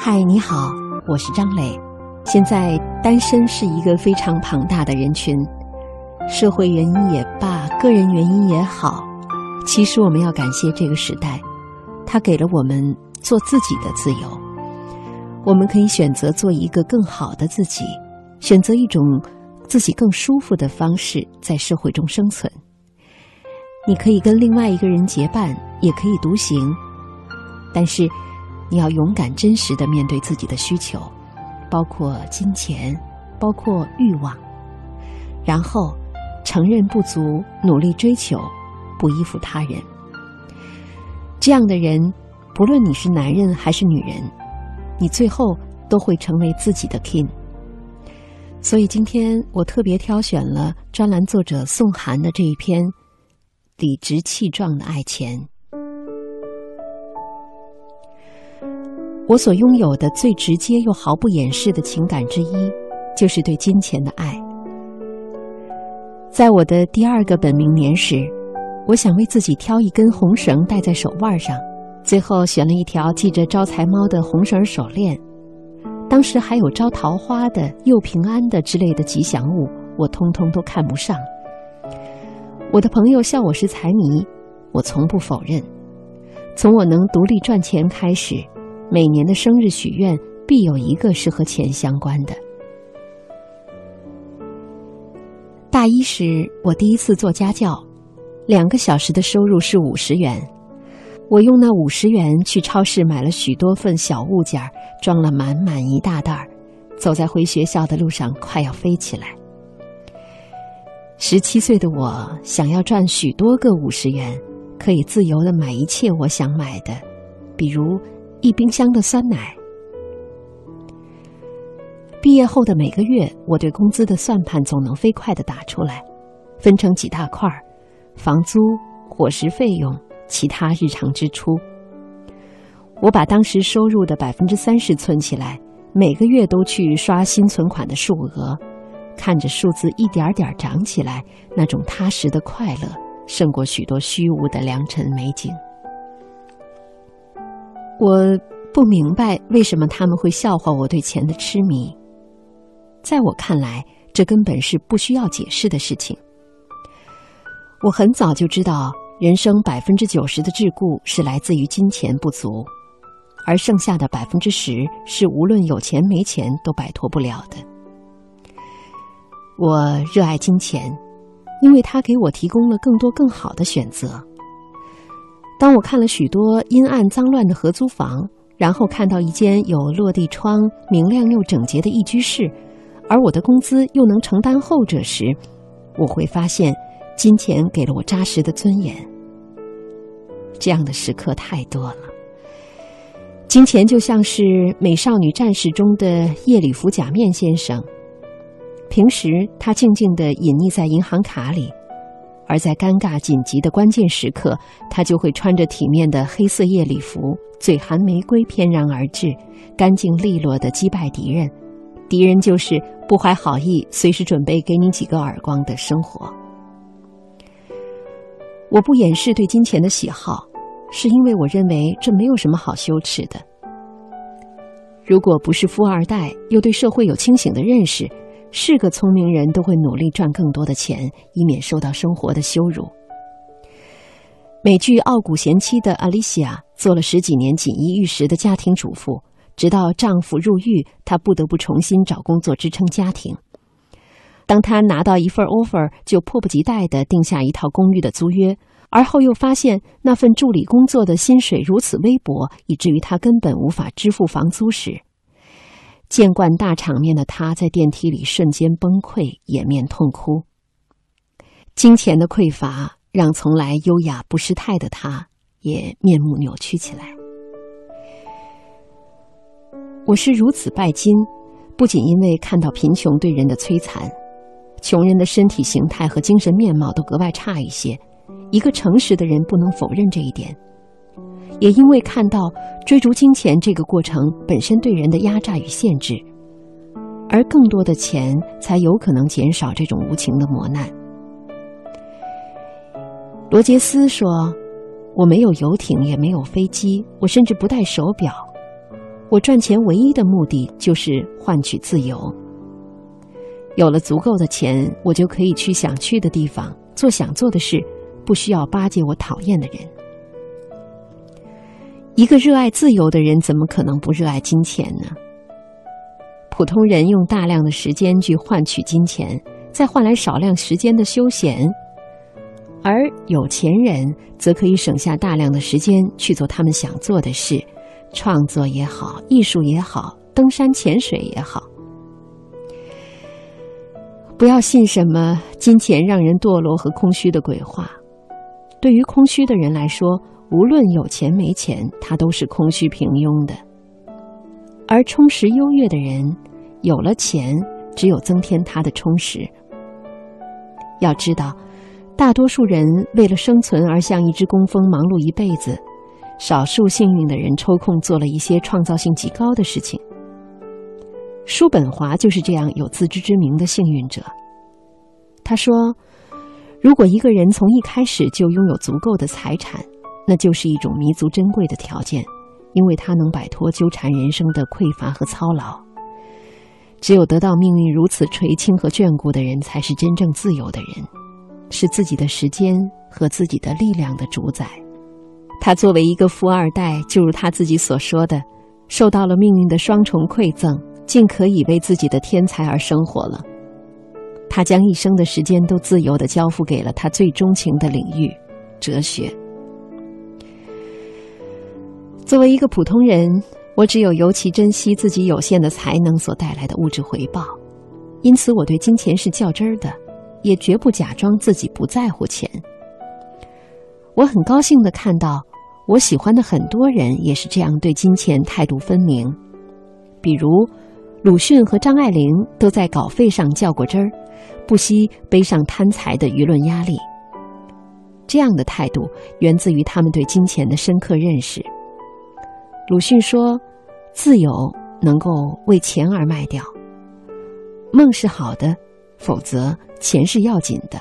嗨，你好，我是张磊。现在单身是一个非常庞大的人群，社会原因也罢，个人原因也好，其实我们要感谢这个时代，它给了我们做自己的自由。我们可以选择做一个更好的自己，选择一种自己更舒服的方式在社会中生存。你可以跟另外一个人结伴，也可以独行，但是。你要勇敢、真实的面对自己的需求，包括金钱，包括欲望，然后承认不足，努力追求，不依附他人。这样的人，不论你是男人还是女人，你最后都会成为自己的 king。所以今天我特别挑选了专栏作者宋涵的这一篇理直气壮的爱钱。我所拥有的最直接又毫不掩饰的情感之一，就是对金钱的爱。在我的第二个本命年时，我想为自己挑一根红绳戴在手腕上，最后选了一条系着招财猫的红绳手链。当时还有招桃花的、又平安的之类的吉祥物，我通通都看不上。我的朋友笑我是财迷，我从不否认。从我能独立赚钱开始。每年的生日许愿必有一个是和钱相关的。大一时，我第一次做家教，两个小时的收入是五十元。我用那五十元去超市买了许多份小物件，装了满满一大袋儿，走在回学校的路上快要飞起来。十七岁的我想要赚许多个五十元，可以自由的买一切我想买的，比如。一冰箱的酸奶。毕业后的每个月，我对工资的算盘总能飞快的打出来，分成几大块儿：房租、伙食费用、其他日常支出。我把当时收入的百分之三十存起来，每个月都去刷新存款的数额，看着数字一点点涨起来，那种踏实的快乐，胜过许多虚无的良辰美景。我不明白为什么他们会笑话我对钱的痴迷。在我看来，这根本是不需要解释的事情。我很早就知道，人生百分之九十的桎梏是来自于金钱不足，而剩下的百分之十是无论有钱没钱都摆脱不了的。我热爱金钱，因为它给我提供了更多更好的选择。当我看了许多阴暗脏乱的合租房，然后看到一间有落地窗、明亮又整洁的一居室，而我的工资又能承担后者时，我会发现，金钱给了我扎实的尊严。这样的时刻太多了。金钱就像是《美少女战士》中的夜里服假面先生，平时他静静地隐匿在银行卡里。而在尴尬紧急的关键时刻，他就会穿着体面的黑色夜礼服，嘴含玫瑰翩然而至，干净利落的击败敌人。敌人就是不怀好意、随时准备给你几个耳光的生活。我不掩饰对金钱的喜好，是因为我认为这没有什么好羞耻的。如果不是富二代，又对社会有清醒的认识。是个聪明人都会努力赚更多的钱，以免受到生活的羞辱。美剧《傲骨贤妻》的阿丽西亚做了十几年锦衣玉食的家庭主妇，直到丈夫入狱，她不得不重新找工作支撑家庭。当她拿到一份 offer，就迫不及待地定下一套公寓的租约，而后又发现那份助理工作的薪水如此微薄，以至于她根本无法支付房租时。见惯大场面的他，在电梯里瞬间崩溃，掩面痛哭。金钱的匮乏让从来优雅不失态的他，也面目扭曲起来。我是如此拜金，不仅因为看到贫穷对人的摧残，穷人的身体形态和精神面貌都格外差一些，一个诚实的人不能否认这一点。也因为看到追逐金钱这个过程本身对人的压榨与限制，而更多的钱才有可能减少这种无情的磨难。罗杰斯说：“我没有游艇，也没有飞机，我甚至不戴手表，我赚钱唯一的目的就是换取自由。有了足够的钱，我就可以去想去的地方，做想做的事，不需要巴结我讨厌的人。一个热爱自由的人，怎么可能不热爱金钱呢？普通人用大量的时间去换取金钱，再换来少量时间的休闲，而有钱人则可以省下大量的时间去做他们想做的事，创作也好，艺术也好，登山潜水也好。不要信什么金钱让人堕落和空虚的鬼话。对于空虚的人来说，无论有钱没钱，他都是空虚平庸的；而充实优越的人。有了钱，只有增添他的充实。要知道，大多数人为了生存而像一只工蜂忙碌一辈子，少数幸运的人抽空做了一些创造性极高的事情。叔本华就是这样有自知之明的幸运者。他说：“如果一个人从一开始就拥有足够的财产，那就是一种弥足珍贵的条件，因为他能摆脱纠缠人生的匮乏和操劳。”只有得到命运如此垂青和眷顾的人，才是真正自由的人，是自己的时间和自己的力量的主宰。他作为一个富二代，就如他自己所说的，受到了命运的双重馈赠，竟可以为自己的天才而生活了。他将一生的时间都自由的交付给了他最钟情的领域——哲学。作为一个普通人。我只有尤其珍惜自己有限的才能所带来的物质回报，因此我对金钱是较真儿的，也绝不假装自己不在乎钱。我很高兴的看到，我喜欢的很多人也是这样对金钱态度分明，比如鲁迅和张爱玲都在稿费上较过真儿，不惜背上贪财的舆论压力。这样的态度源自于他们对金钱的深刻认识。鲁迅说。自由能够为钱而卖掉，梦是好的，否则钱是要紧的。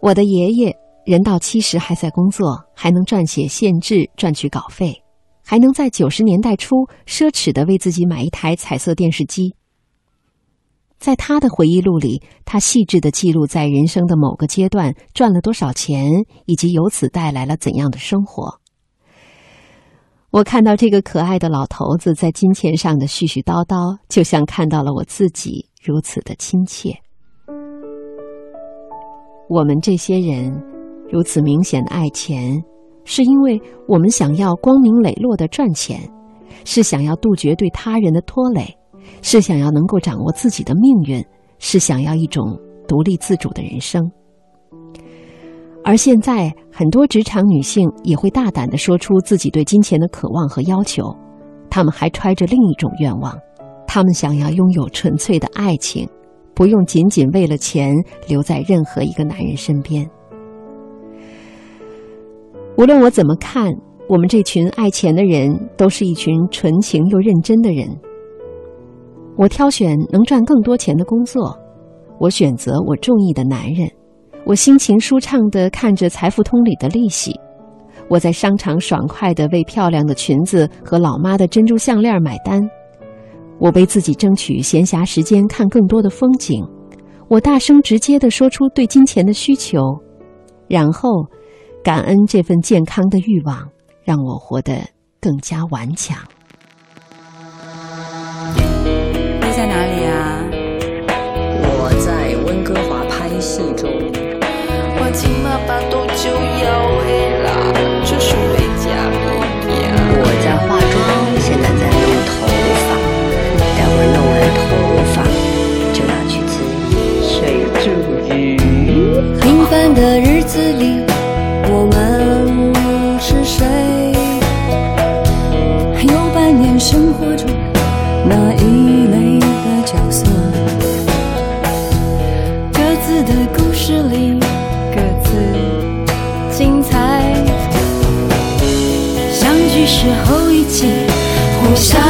我的爷爷人到七十还在工作，还能撰写县志赚取稿费，还能在九十年代初奢侈的为自己买一台彩色电视机。在他的回忆录里，他细致的记录在人生的某个阶段赚了多少钱，以及由此带来了怎样的生活。我看到这个可爱的老头子在金钱上的絮絮叨叨，就像看到了我自己如此的亲切。我们这些人如此明显的爱钱，是因为我们想要光明磊落的赚钱，是想要杜绝对他人的拖累，是想要能够掌握自己的命运，是想要一种独立自主的人生。而现在，很多职场女性也会大胆的说出自己对金钱的渴望和要求，她们还揣着另一种愿望，她们想要拥有纯粹的爱情，不用仅仅为了钱留在任何一个男人身边。无论我怎么看，我们这群爱钱的人，都是一群纯情又认真的人。我挑选能赚更多钱的工作，我选择我中意的男人。我心情舒畅地看着财富通里的利息，我在商场爽快地为漂亮的裙子和老妈的珍珠项链买单，我为自己争取闲暇时间看更多的风景，我大声直接地说出对金钱的需求，然后感恩这份健康的欲望，让我活得更加顽强。在哪里啊？我在温哥华拍戏中。起码把多久要时候一起互相